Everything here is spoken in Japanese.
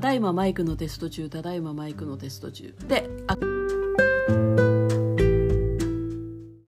ただいまマイクのテスト中ただいまマイクのテスト中。であ